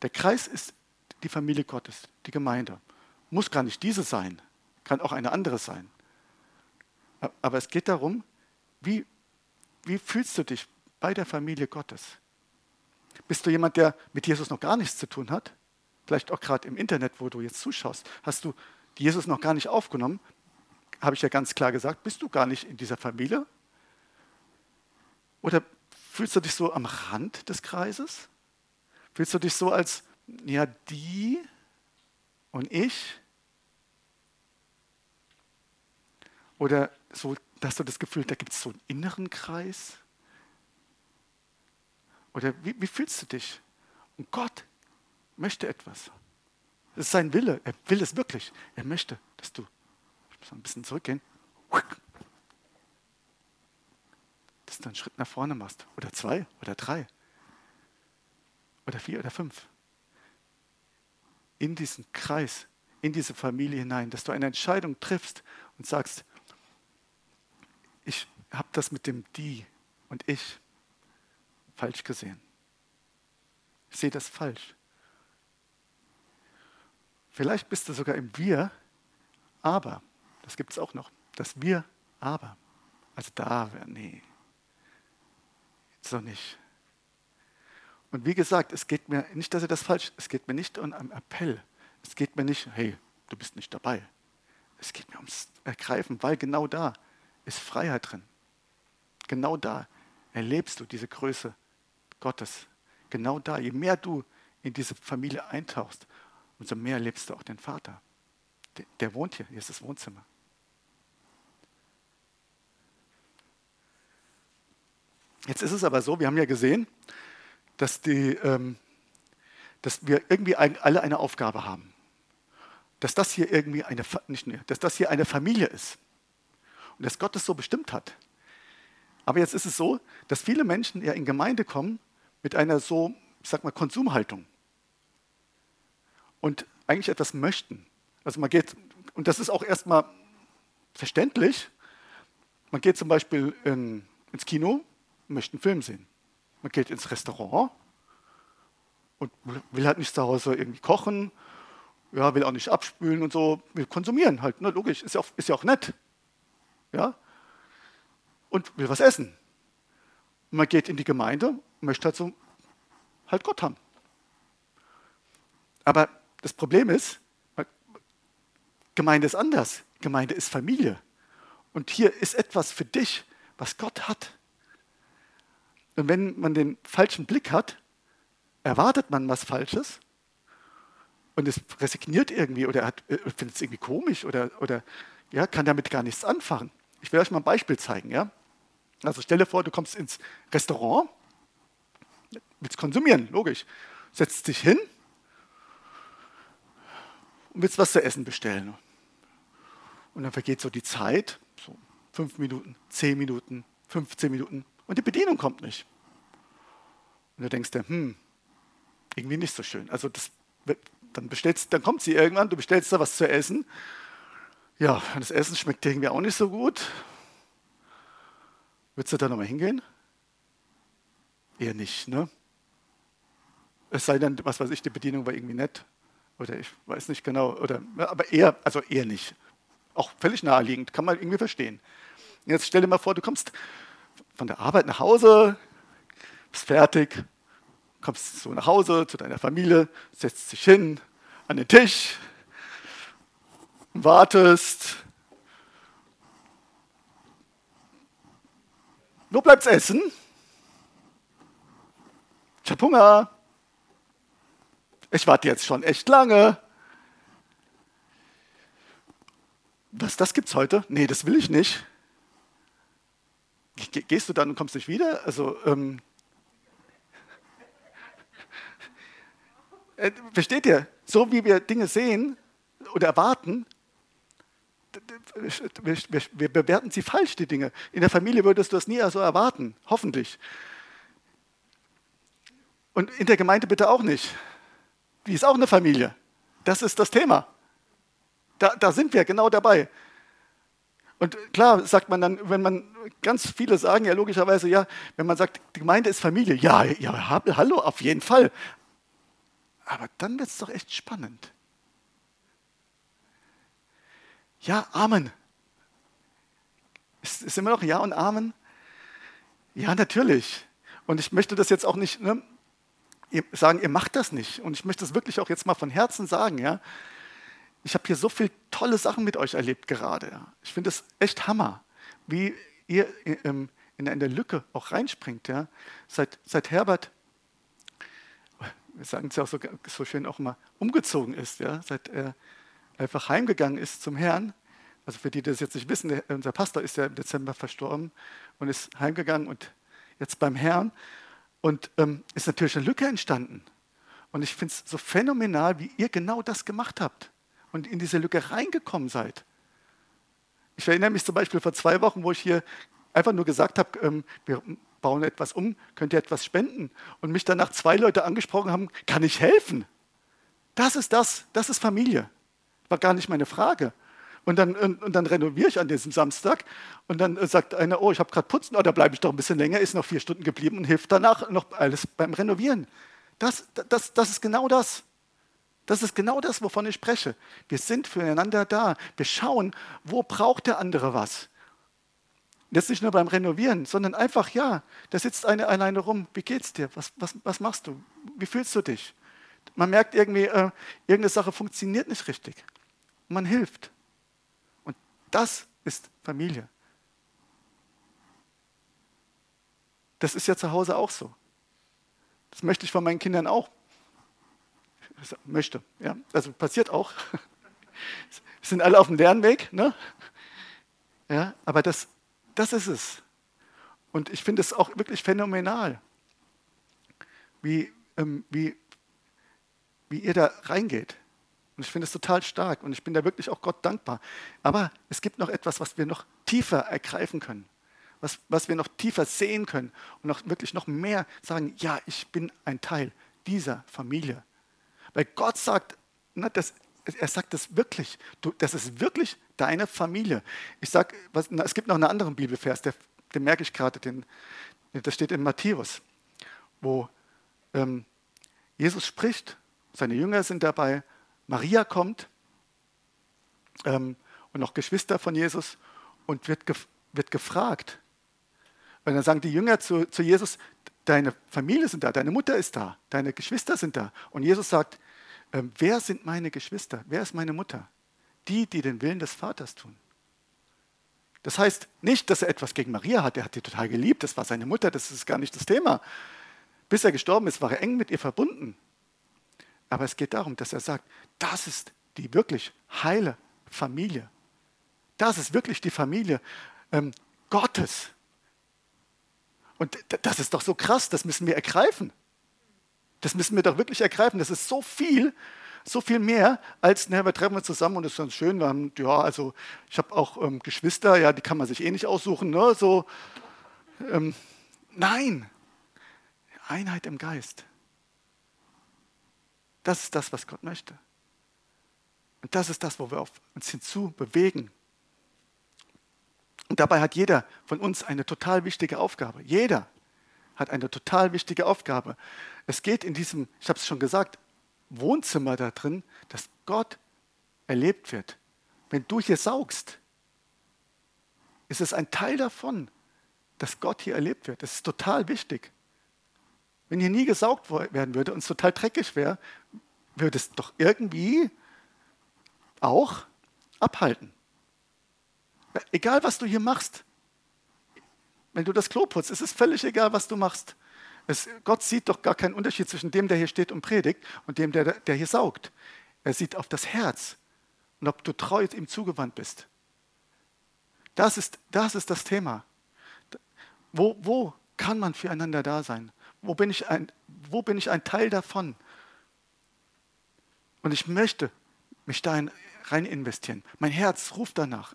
der Kreis ist die Familie Gottes, die Gemeinde. Muss gar nicht diese sein, kann auch eine andere sein. Aber es geht darum, wie, wie fühlst du dich bei der Familie Gottes? Bist du jemand, der mit Jesus noch gar nichts zu tun hat? Vielleicht auch gerade im Internet, wo du jetzt zuschaust. Hast du Jesus noch gar nicht aufgenommen? Habe ich ja ganz klar gesagt, bist du gar nicht in dieser Familie? Oder fühlst du dich so am Rand des Kreises? Fühlst du dich so als, ja, die und ich? Oder so, dass du das Gefühl, da gibt es so einen inneren Kreis? Oder wie, wie fühlst du dich? Und Gott möchte etwas. Das ist sein Wille. Er will es wirklich. Er möchte, dass du, ich muss ein bisschen zurückgehen, dass du einen Schritt nach vorne machst. Oder zwei oder drei. Oder vier oder fünf. In diesen Kreis, in diese Familie hinein, dass du eine Entscheidung triffst und sagst, habe das mit dem Die und ich falsch gesehen. Ich sehe das falsch. Vielleicht bist du sogar im Wir, aber, das gibt es auch noch, das Wir, aber. Also da wäre, nee, so nicht. Und wie gesagt, es geht mir nicht, dass ihr das falsch, es geht mir nicht um einen Appell. Es geht mir nicht, hey, du bist nicht dabei. Es geht mir ums Ergreifen, weil genau da ist Freiheit drin. Genau da erlebst du diese Größe Gottes. Genau da, je mehr du in diese Familie eintauchst, umso mehr erlebst du auch den Vater. Der, der wohnt hier, hier ist das Wohnzimmer. Jetzt ist es aber so, wir haben ja gesehen, dass, die, ähm, dass wir irgendwie alle eine Aufgabe haben. Dass das hier irgendwie eine, nicht, dass das hier eine Familie ist und dass Gott es so bestimmt hat. Aber jetzt ist es so, dass viele Menschen ja in Gemeinde kommen mit einer so, ich sag mal, Konsumhaltung und eigentlich etwas möchten. Also man geht, und das ist auch erstmal verständlich, man geht zum Beispiel in, ins Kino und möchte einen Film sehen. Man geht ins Restaurant und will halt nicht zu Hause irgendwie kochen, ja, will auch nicht abspülen und so, will konsumieren halt, ne, logisch, ist ja auch, ist ja auch nett ja, und will was essen. Und man geht in die Gemeinde und möchte halt so halt Gott haben. Aber das Problem ist, Gemeinde ist anders. Gemeinde ist Familie. Und hier ist etwas für dich, was Gott hat. Und wenn man den falschen Blick hat, erwartet man was Falsches und es resigniert irgendwie oder äh, findet es irgendwie komisch oder, oder ja, kann damit gar nichts anfangen. Ich will euch mal ein Beispiel zeigen. Ja? Also stell dir vor, du kommst ins Restaurant, willst konsumieren, logisch. Setzt dich hin und willst was zu essen bestellen. Und dann vergeht so die Zeit, so fünf Minuten, zehn Minuten, 15 Minuten und die Bedienung kommt nicht. Und du denkst dir, hm, irgendwie nicht so schön. Also das, dann, bestellst, dann kommt sie irgendwann, du bestellst da was zu essen ja, das Essen schmeckt irgendwie auch nicht so gut. Würdest du da nochmal hingehen? Eher nicht, ne? Es sei denn, was weiß ich, die Bedienung war irgendwie nett. Oder ich weiß nicht genau. Oder, aber eher, also eher nicht. Auch völlig naheliegend, kann man irgendwie verstehen. Jetzt stell dir mal vor, du kommst von der Arbeit nach Hause, bist fertig, kommst so nach Hause zu deiner Familie, setzt dich hin an den Tisch, wartest. Wo bleibt's Essen? Ich habe Hunger. Ich warte jetzt schon echt lange. was, das gibt's heute? Nee, das will ich nicht. Gehst du dann und kommst nicht wieder? Also, ähm, äh, versteht ihr? So wie wir Dinge sehen oder erwarten, wir, wir, wir, bewerten sie falsch, die Dinge. In der Familie würdest du das nie so erwarten, hoffentlich. Und in der Gemeinde bitte auch nicht. Die ist auch eine Familie. Das ist das Thema. Da, da sind wir genau dabei. Und klar sagt man dann, wenn man ganz viele sagen ja logischerweise, ja, wenn man sagt, die Gemeinde ist Familie, ja, ja, hallo, auf jeden Fall. Aber dann wird es doch echt spannend. Ja, Amen. Ist, ist immer noch Ja und Amen? Ja, natürlich. Und ich möchte das jetzt auch nicht ne, sagen, ihr macht das nicht. Und ich möchte das wirklich auch jetzt mal von Herzen sagen. Ja. Ich habe hier so viele tolle Sachen mit euch erlebt gerade. Ja. Ich finde es echt Hammer, wie ihr in, in der Lücke auch reinspringt. Ja. Seit, seit Herbert, wir sagen es ja auch so, so schön auch mal, umgezogen ist, ja. seit er einfach heimgegangen ist zum Herrn. Also für die, die das jetzt nicht wissen, unser Pastor ist ja im Dezember verstorben und ist heimgegangen und jetzt beim Herrn. Und ähm, ist natürlich eine Lücke entstanden. Und ich finde es so phänomenal, wie ihr genau das gemacht habt und in diese Lücke reingekommen seid. Ich erinnere mich zum Beispiel vor zwei Wochen, wo ich hier einfach nur gesagt habe, ähm, wir bauen etwas um, könnt ihr etwas spenden? Und mich danach zwei Leute angesprochen haben, kann ich helfen? Das ist das, das ist Familie. War gar nicht meine Frage. Und dann, und, dann renoviere ich an diesem Samstag und dann äh, sagt einer, oh, ich habe gerade putzen, oh, da bleibe ich doch ein bisschen länger, ist noch vier Stunden geblieben und hilft danach noch alles beim Renovieren. Das, das, das ist genau das. Das ist genau das, wovon ich spreche. Wir sind füreinander da. Wir schauen, wo braucht der andere was. Jetzt nicht nur beim Renovieren, sondern einfach, ja, da sitzt einer alleine rum. Wie geht's dir? Was, was, was machst du? Wie fühlst du dich? Man merkt irgendwie, äh, irgendeine Sache funktioniert nicht richtig man hilft. Und das ist Familie. Das ist ja zu Hause auch so. Das möchte ich von meinen Kindern auch. Also, möchte, ja. Also passiert auch. Wir sind alle auf dem Lernweg, ne? Ja, aber das, das ist es. Und ich finde es auch wirklich phänomenal, wie, ähm, wie, wie ihr da reingeht. Und ich finde es total stark und ich bin da wirklich auch Gott dankbar. Aber es gibt noch etwas, was wir noch tiefer ergreifen können, was, was wir noch tiefer sehen können und noch wirklich noch mehr sagen, ja, ich bin ein Teil dieser Familie. Weil Gott sagt, na, das, er sagt das wirklich, du, das ist wirklich deine Familie. Ich sage, es gibt noch einen anderen Bibelvers, der, den merke ich gerade, den, das steht in Matthäus, wo ähm, Jesus spricht, seine Jünger sind dabei Maria kommt ähm, und noch Geschwister von Jesus und wird, gef wird gefragt. Und dann sagen die Jünger zu, zu Jesus, deine Familie sind da, deine Mutter ist da, deine Geschwister sind da. Und Jesus sagt, ähm, wer sind meine Geschwister? Wer ist meine Mutter? Die, die den Willen des Vaters tun. Das heißt nicht, dass er etwas gegen Maria hat. Er hat sie total geliebt. Das war seine Mutter. Das ist gar nicht das Thema. Bis er gestorben ist, war er eng mit ihr verbunden. Aber es geht darum, dass er sagt, das ist die wirklich heile Familie. Das ist wirklich die Familie ähm, Gottes. Und das ist doch so krass, das müssen wir ergreifen. Das müssen wir doch wirklich ergreifen. Das ist so viel, so viel mehr als, naja, wir treffen uns zusammen und es ist ganz schön. Wir haben, ja, also ich habe auch ähm, Geschwister, ja, die kann man sich eh nicht aussuchen. Ne? So, ähm, nein, Einheit im Geist. Das ist das, was Gott möchte. Und das ist das, wo wir uns hinzu bewegen. Und dabei hat jeder von uns eine total wichtige Aufgabe. Jeder hat eine total wichtige Aufgabe. Es geht in diesem, ich habe es schon gesagt, Wohnzimmer da drin, dass Gott erlebt wird. Wenn du hier saugst, ist es ein Teil davon, dass Gott hier erlebt wird. Das ist total wichtig. Wenn hier nie gesaugt werden würde und es total dreckig wäre, würde es doch irgendwie auch abhalten. Egal, was du hier machst. Wenn du das Klo putzt, ist es völlig egal, was du machst. Es, Gott sieht doch gar keinen Unterschied zwischen dem, der hier steht und predigt, und dem, der, der hier saugt. Er sieht auf das Herz und ob du treu ihm zugewandt bist. Das ist, das ist das Thema. Wo, wo kann man füreinander da sein? Wo bin, ich ein, wo bin ich ein Teil davon? Und ich möchte mich da rein investieren. Mein Herz ruft danach.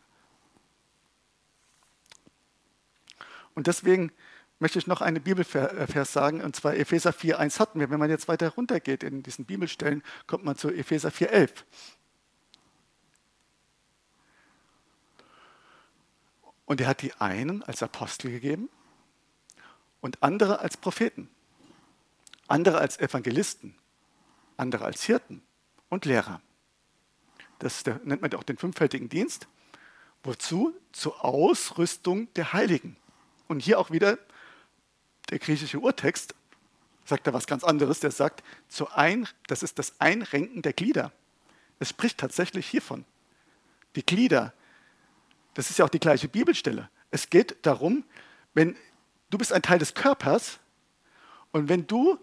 Und deswegen möchte ich noch einen Bibelvers sagen, und zwar Epheser 4,1 hatten wir. Wenn man jetzt weiter runtergeht in diesen Bibelstellen, kommt man zu Epheser 4,11. Und er hat die einen als Apostel gegeben und andere als Propheten, andere als Evangelisten, andere als Hirten und Lehrer. Das der, nennt man auch den fünffältigen Dienst. Wozu? Zur Ausrüstung der Heiligen. Und hier auch wieder der griechische Urtext sagt da was ganz anderes. Der sagt, ein, das ist das Einrenken der Glieder. Es spricht tatsächlich hiervon. Die Glieder, das ist ja auch die gleiche Bibelstelle. Es geht darum, wenn du bist ein Teil des Körpers und wenn du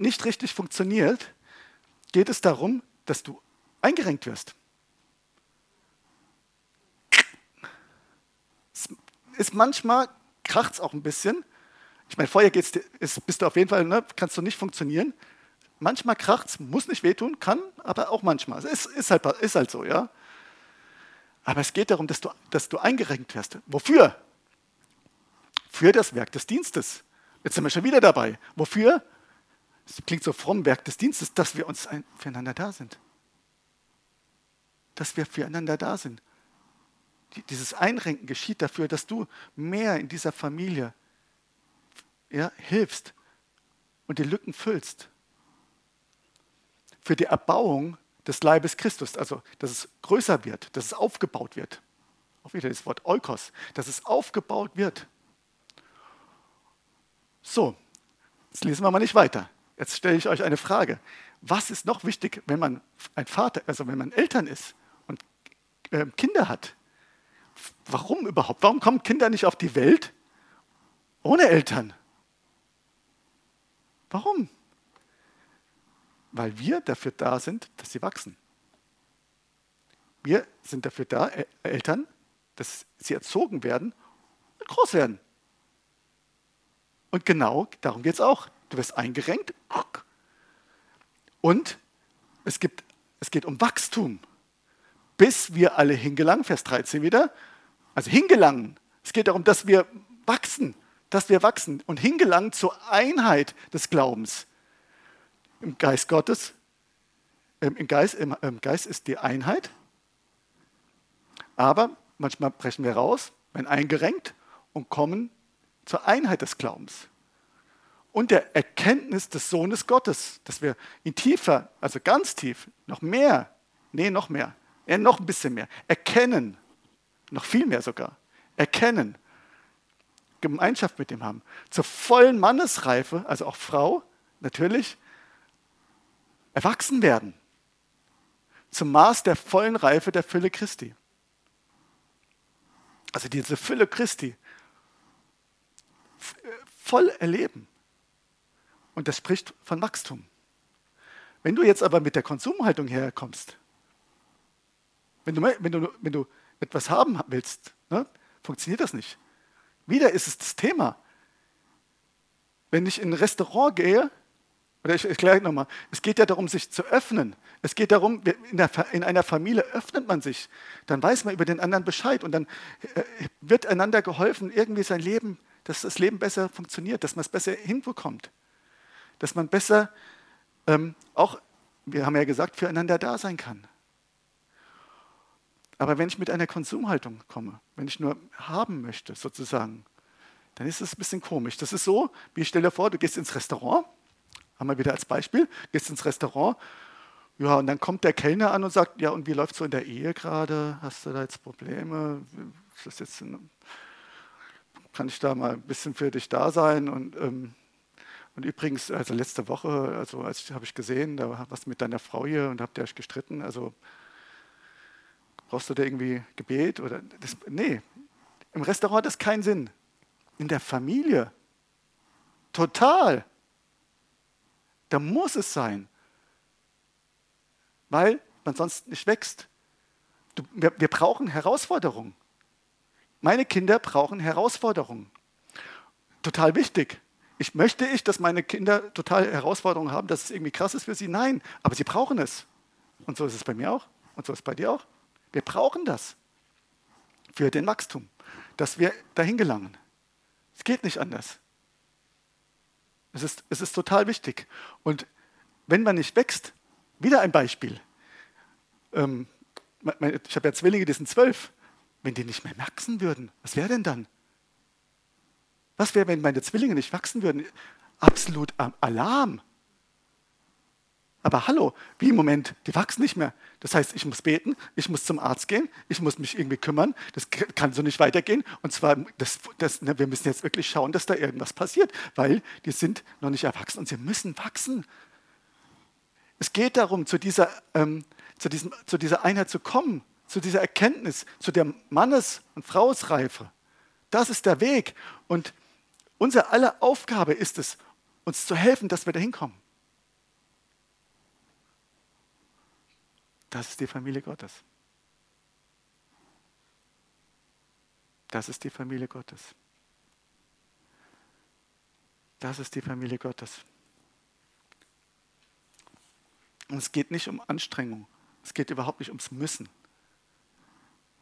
nicht richtig funktioniert, geht es darum, dass du eingerenkt wirst. Es ist manchmal kracht es auch ein bisschen, ich meine, vorher geht's, ist, bist du auf jeden Fall, ne, kannst du nicht funktionieren. Manchmal kracht es, muss nicht wehtun, kann, aber auch manchmal. Es ist, ist, halt, ist halt so, ja. Aber es geht darum, dass du, dass du eingerenkt wirst. Wofür? Für das Werk des Dienstes. Jetzt sind wir schon wieder dabei. Wofür? Es klingt so fromm, Werk des Dienstes, dass wir uns ein, füreinander da sind. Dass wir füreinander da sind. Dieses Einrenken geschieht dafür, dass du mehr in dieser Familie ja, hilfst und die Lücken füllst. Für die Erbauung des Leibes Christus, also dass es größer wird, dass es aufgebaut wird. Auch wieder das Wort Eukos, dass es aufgebaut wird. So, jetzt lesen wir mal nicht weiter. Jetzt stelle ich euch eine Frage. Was ist noch wichtig, wenn man ein Vater, also wenn man Eltern ist und äh, Kinder hat? Warum überhaupt? Warum kommen Kinder nicht auf die Welt ohne Eltern? Warum? Weil wir dafür da sind, dass sie wachsen. Wir sind dafür da, Eltern, dass sie erzogen werden und groß werden. Und genau darum geht es auch. Du wirst eingerenkt und es, gibt, es geht um Wachstum, bis wir alle hingelangen, Vers 13 wieder. Also hingelangen. Es geht darum, dass wir wachsen dass wir wachsen und hingelangen zur Einheit des Glaubens. Im Geist Gottes, ähm, im, Geist, im, Geist ist die Einheit, aber manchmal brechen wir raus, werden eingerenkt und kommen zur Einheit des Glaubens und der Erkenntnis des Sohnes Gottes, dass wir ihn tiefer, also ganz tief, noch mehr, nee, noch mehr, ja, noch ein bisschen mehr, erkennen, noch viel mehr sogar, erkennen Gemeinschaft mit ihm haben. Zur vollen Mannesreife, also auch Frau, natürlich, erwachsen werden. Zum Maß der vollen Reife der Fülle Christi. Also diese Fülle Christi voll erleben. Und das spricht von Wachstum. Wenn du jetzt aber mit der Konsumhaltung herkommst, wenn du, wenn du, wenn du etwas haben willst, ne, funktioniert das nicht. Wieder ist es das Thema. Wenn ich in ein Restaurant gehe, oder ich erkläre nochmal, es geht ja darum, sich zu öffnen. Es geht darum, in, einer Familie öffnet man sich. Dann weiß man über den anderen Bescheid und dann äh, wird einander geholfen, irgendwie sein Leben, dass das Leben besser funktioniert, dass man es besser hinbekommt. Dass man besser ähm, auch, wir haben ja gesagt, füreinander da sein kann. Aber wenn ich mit einer Konsumhaltung komme, wenn ich nur haben möchte, sozusagen, dann ist es ein bisschen komisch. Das ist so, wie ich stelle vor, du gehst ins Restaurant, haben wir wieder als Beispiel, gehst ins Restaurant, ja, und dann kommt der Kellner an und sagt, ja, und wie läuft so in der Ehe gerade? Hast du da jetzt Probleme? Ist das jetzt ein, kann ich da mal ein bisschen für dich da sein? Und, ähm, und übrigens, also letzte Woche, also als habe ich gesehen, da war was mit deiner Frau hier und habt ihr euch gestritten. Also Brauchst du da irgendwie Gebet? Oder das, nee, im Restaurant hat das keinen Sinn. In der Familie. Total. Da muss es sein. Weil man sonst nicht wächst. Du, wir, wir brauchen Herausforderungen. Meine Kinder brauchen Herausforderungen. Total wichtig. Ich möchte ich, dass meine Kinder total Herausforderungen haben, dass es irgendwie krass ist für sie? Nein, aber sie brauchen es. Und so ist es bei mir auch und so ist es bei dir auch. Wir brauchen das für den Wachstum, dass wir dahin gelangen. Es geht nicht anders. Es ist, es ist total wichtig. Und wenn man nicht wächst, wieder ein Beispiel. Ähm, ich habe ja Zwillinge, die sind zwölf. Wenn die nicht mehr wachsen würden, was wäre denn dann? Was wäre, wenn meine Zwillinge nicht wachsen würden? Absolut Alarm. Aber hallo, wie im Moment, die wachsen nicht mehr. Das heißt, ich muss beten, ich muss zum Arzt gehen, ich muss mich irgendwie kümmern. Das kann so nicht weitergehen. Und zwar, das, das, ne, wir müssen jetzt wirklich schauen, dass da irgendwas passiert, weil die sind noch nicht erwachsen und sie müssen wachsen. Es geht darum, zu dieser, ähm, zu, diesem, zu dieser Einheit zu kommen, zu dieser Erkenntnis, zu der Mannes- und Frausreife. Das ist der Weg. Und unsere aller Aufgabe ist es, uns zu helfen, dass wir da hinkommen. Das ist die Familie Gottes. Das ist die Familie Gottes. Das ist die Familie Gottes. Und es geht nicht um Anstrengung. Es geht überhaupt nicht ums Müssen.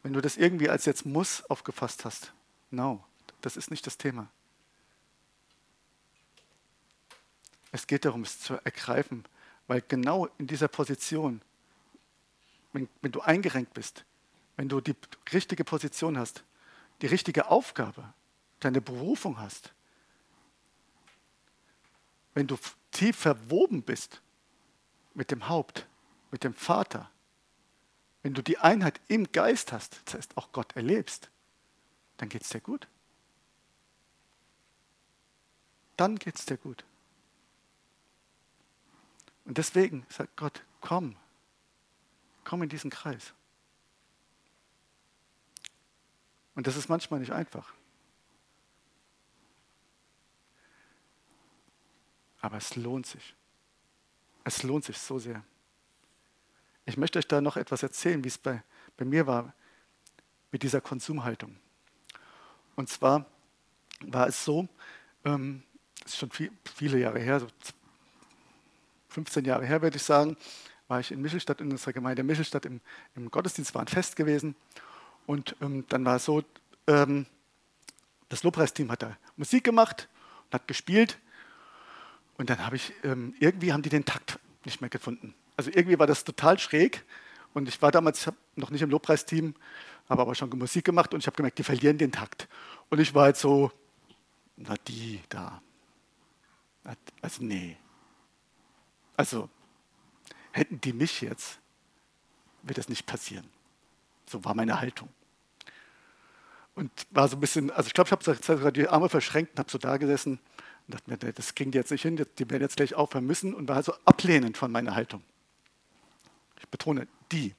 Wenn du das irgendwie als jetzt muss aufgefasst hast, no, das ist nicht das Thema. Es geht darum, es zu ergreifen, weil genau in dieser Position wenn, wenn du eingerenkt bist, wenn du die richtige Position hast, die richtige Aufgabe, deine Berufung hast, wenn du tief verwoben bist mit dem Haupt, mit dem Vater, wenn du die Einheit im Geist hast, das heißt auch Gott erlebst, dann geht es dir gut. Dann geht es dir gut. Und deswegen sagt Gott, komm, Komm in diesen Kreis. Und das ist manchmal nicht einfach. Aber es lohnt sich. Es lohnt sich so sehr. Ich möchte euch da noch etwas erzählen, wie es bei, bei mir war mit dieser Konsumhaltung. Und zwar war es so, ähm, das ist schon viel, viele Jahre her, so 15 Jahre her würde ich sagen, war ich in Michelstadt, in unserer Gemeinde Michelstadt im, im Gottesdienst, war ein Fest gewesen. Und ähm, dann war es so, ähm, das Lobpreisteam hat da Musik gemacht und hat gespielt. Und dann habe ich, ähm, irgendwie haben die den Takt nicht mehr gefunden. Also irgendwie war das total schräg. Und ich war damals, noch nicht im Lobpreisteam, habe aber schon Musik gemacht und ich habe gemerkt, die verlieren den Takt. Und ich war jetzt so, na die da. Also nee. Also Hätten die mich jetzt, wird das nicht passieren. So war meine Haltung. Und war so ein bisschen, also ich glaube, ich habe sogar die Arme verschränkt und habe so da gesessen und dachte mir, das kriegen die jetzt nicht hin, die werden jetzt gleich aufhören müssen und war so ablehnend von meiner Haltung. Ich betone, die.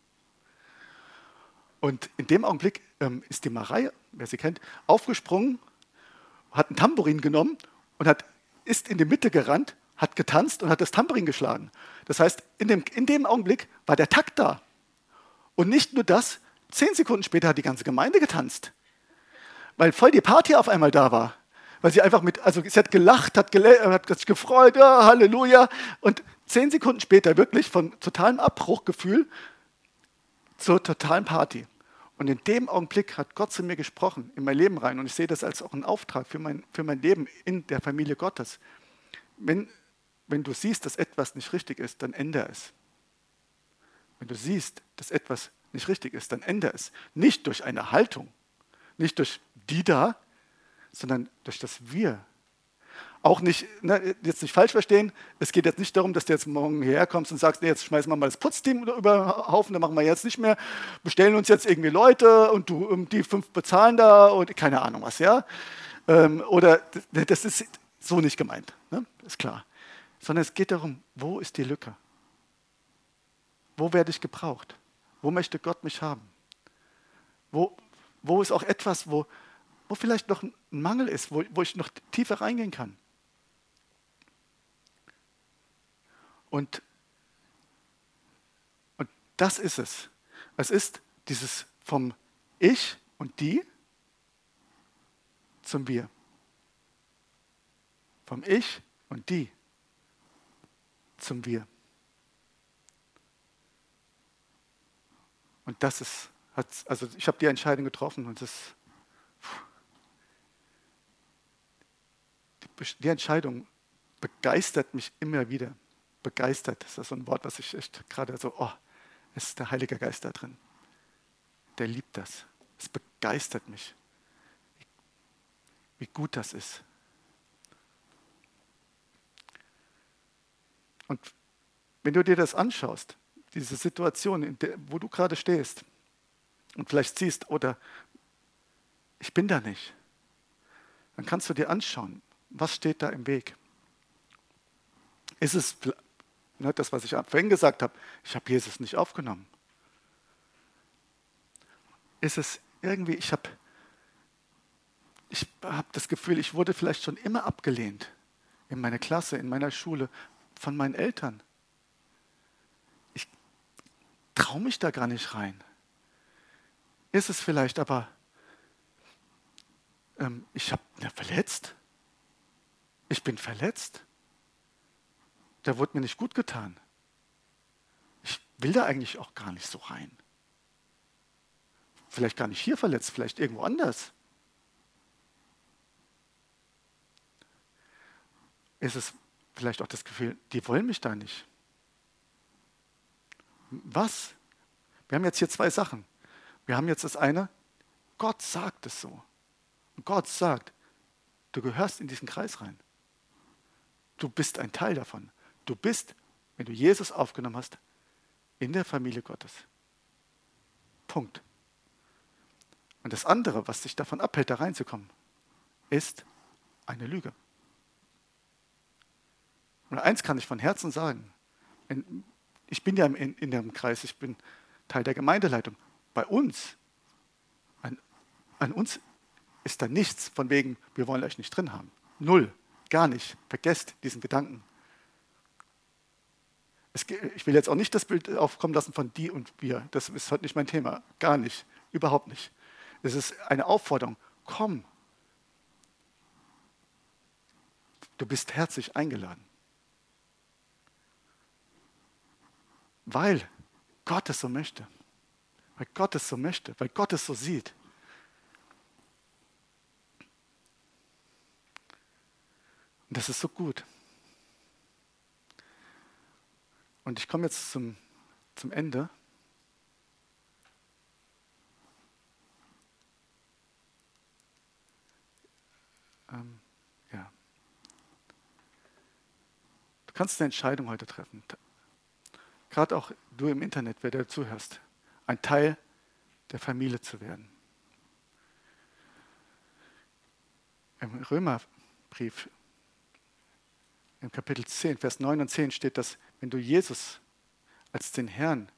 Und in dem Augenblick ähm, ist die Marei, wer sie kennt, aufgesprungen, hat ein Tambourin genommen und hat, ist in die Mitte gerannt hat getanzt und hat das Tambourin geschlagen. Das heißt, in dem, in dem Augenblick war der Takt da. Und nicht nur das, zehn Sekunden später hat die ganze Gemeinde getanzt. Weil voll die Party auf einmal da war. Weil sie einfach mit, also sie hat gelacht, hat, hat sich gefreut, ja, Halleluja. Und zehn Sekunden später wirklich von totalem Abbruchgefühl zur totalen Party. Und in dem Augenblick hat Gott zu mir gesprochen, in mein Leben rein. Und ich sehe das als auch einen Auftrag für mein, für mein Leben in der Familie Gottes. Wenn wenn du siehst, dass etwas nicht richtig ist, dann ändere es. Wenn du siehst, dass etwas nicht richtig ist, dann ändere es. Nicht durch eine Haltung, nicht durch die da, sondern durch das Wir. Auch nicht, ne, jetzt nicht falsch verstehen, es geht jetzt nicht darum, dass du jetzt morgen hierher kommst und sagst, nee, jetzt schmeißen wir mal das Putzteam über den Haufen, da machen wir jetzt nicht mehr, bestellen uns jetzt irgendwie Leute und du, die fünf bezahlen da und keine Ahnung was, ja. Ähm, oder das ist so nicht gemeint, ne? ist klar sondern es geht darum, wo ist die Lücke? Wo werde ich gebraucht? Wo möchte Gott mich haben? Wo, wo ist auch etwas, wo, wo vielleicht noch ein Mangel ist, wo, wo ich noch tiefer reingehen kann? Und, und das ist es. Es ist dieses vom Ich und die zum Wir. Vom Ich und die zum Wir. Und das ist, also ich habe die Entscheidung getroffen und das, die Entscheidung begeistert mich immer wieder. Begeistert, das ist so ein Wort, was ich echt gerade so, oh, es ist der Heilige Geist da drin. Der liebt das. Es begeistert mich, wie gut das ist. Und wenn du dir das anschaust, diese Situation, der, wo du gerade stehst und vielleicht siehst, oder ich bin da nicht, dann kannst du dir anschauen, was steht da im Weg. Ist es ne, das, was ich vorhin gesagt habe, ich habe Jesus nicht aufgenommen? Ist es irgendwie, ich habe ich hab das Gefühl, ich wurde vielleicht schon immer abgelehnt in meiner Klasse, in meiner Schule, von meinen Eltern. Ich traue mich da gar nicht rein. Ist es vielleicht aber, ähm, ich habe ja, verletzt. Ich bin verletzt. Da wurde mir nicht gut getan. Ich will da eigentlich auch gar nicht so rein. Vielleicht gar nicht hier verletzt, vielleicht irgendwo anders. Ist es vielleicht auch das Gefühl, die wollen mich da nicht. Was? Wir haben jetzt hier zwei Sachen. Wir haben jetzt das eine, Gott sagt es so. Und Gott sagt, du gehörst in diesen Kreis rein. Du bist ein Teil davon. Du bist, wenn du Jesus aufgenommen hast, in der Familie Gottes. Punkt. Und das andere, was dich davon abhält, da reinzukommen, ist eine Lüge. Und eins kann ich von Herzen sagen. Ich bin ja in, dem Kreis, ich bin Teil der Gemeindeleitung. Bei uns, an, an uns ist da nichts von wegen, wir wollen euch nicht drin haben. Null, gar nicht. Vergesst diesen Gedanken. Es, ich will jetzt auch nicht das Bild aufkommen lassen von die und wir. Das ist heute nicht mein Thema. Gar nicht. Überhaupt nicht. Es ist eine Aufforderung. Komm. Du bist herzlich eingeladen. Weil Gott es so möchte. Weil Gott es so möchte. Weil Gott es so sieht. Und das ist so gut. Und ich komme jetzt zum, zum Ende. Ähm, ja. Du kannst eine Entscheidung heute treffen gerade auch du im Internet, wer dir zuhörst, ein Teil der Familie zu werden. Im Römerbrief, im Kapitel 10, Vers 9 und 10 steht, dass wenn du Jesus als den Herrn,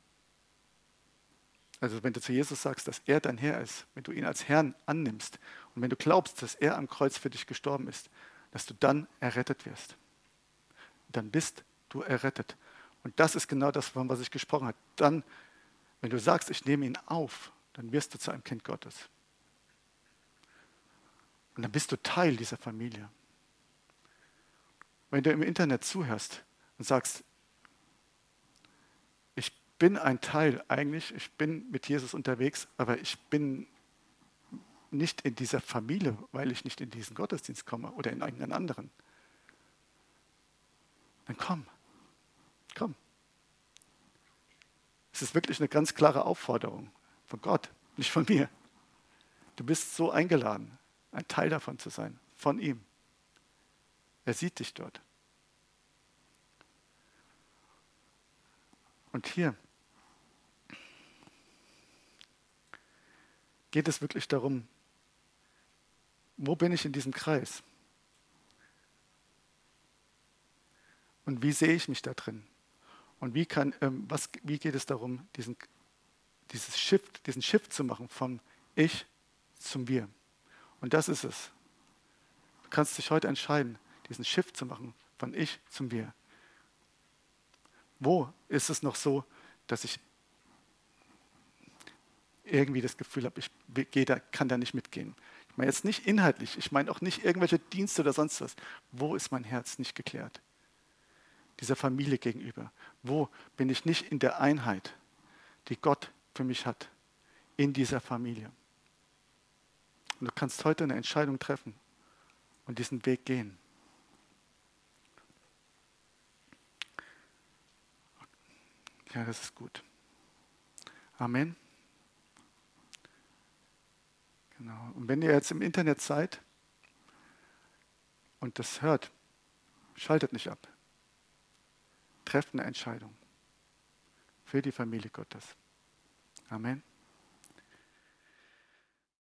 also wenn du zu Jesus sagst, dass er dein Herr ist, wenn du ihn als Herrn annimmst und wenn du glaubst, dass er am Kreuz für dich gestorben ist, dass du dann errettet wirst. Dann bist du errettet. Und das ist genau das, von was ich gesprochen habe. Dann, wenn du sagst, ich nehme ihn auf, dann wirst du zu einem Kind Gottes. Und dann bist du Teil dieser Familie. Wenn du im Internet zuhörst und sagst, ich bin ein Teil eigentlich, ich bin mit Jesus unterwegs, aber ich bin nicht in dieser Familie, weil ich nicht in diesen Gottesdienst komme oder in irgendeinen anderen, dann komm. Komm. Es ist wirklich eine ganz klare Aufforderung von Gott, nicht von mir. Du bist so eingeladen, ein Teil davon zu sein, von ihm. Er sieht dich dort. Und hier geht es wirklich darum, wo bin ich in diesem Kreis? Und wie sehe ich mich da drin? Und wie, kann, ähm, was, wie geht es darum, diesen, dieses Shift, diesen Shift zu machen vom Ich zum Wir? Und das ist es. Du kannst dich heute entscheiden, diesen Shift zu machen von Ich zum Wir. Wo ist es noch so, dass ich irgendwie das Gefühl habe, ich da, kann da nicht mitgehen? Ich meine jetzt nicht inhaltlich, ich meine auch nicht irgendwelche Dienste oder sonst was. Wo ist mein Herz nicht geklärt? Dieser Familie gegenüber. Wo bin ich nicht in der Einheit, die Gott für mich hat, in dieser Familie? Und du kannst heute eine Entscheidung treffen und diesen Weg gehen. Ja, das ist gut. Amen. Genau. Und wenn ihr jetzt im Internet seid und das hört, schaltet nicht ab. Trefft eine Entscheidung für die Familie Gottes. Amen.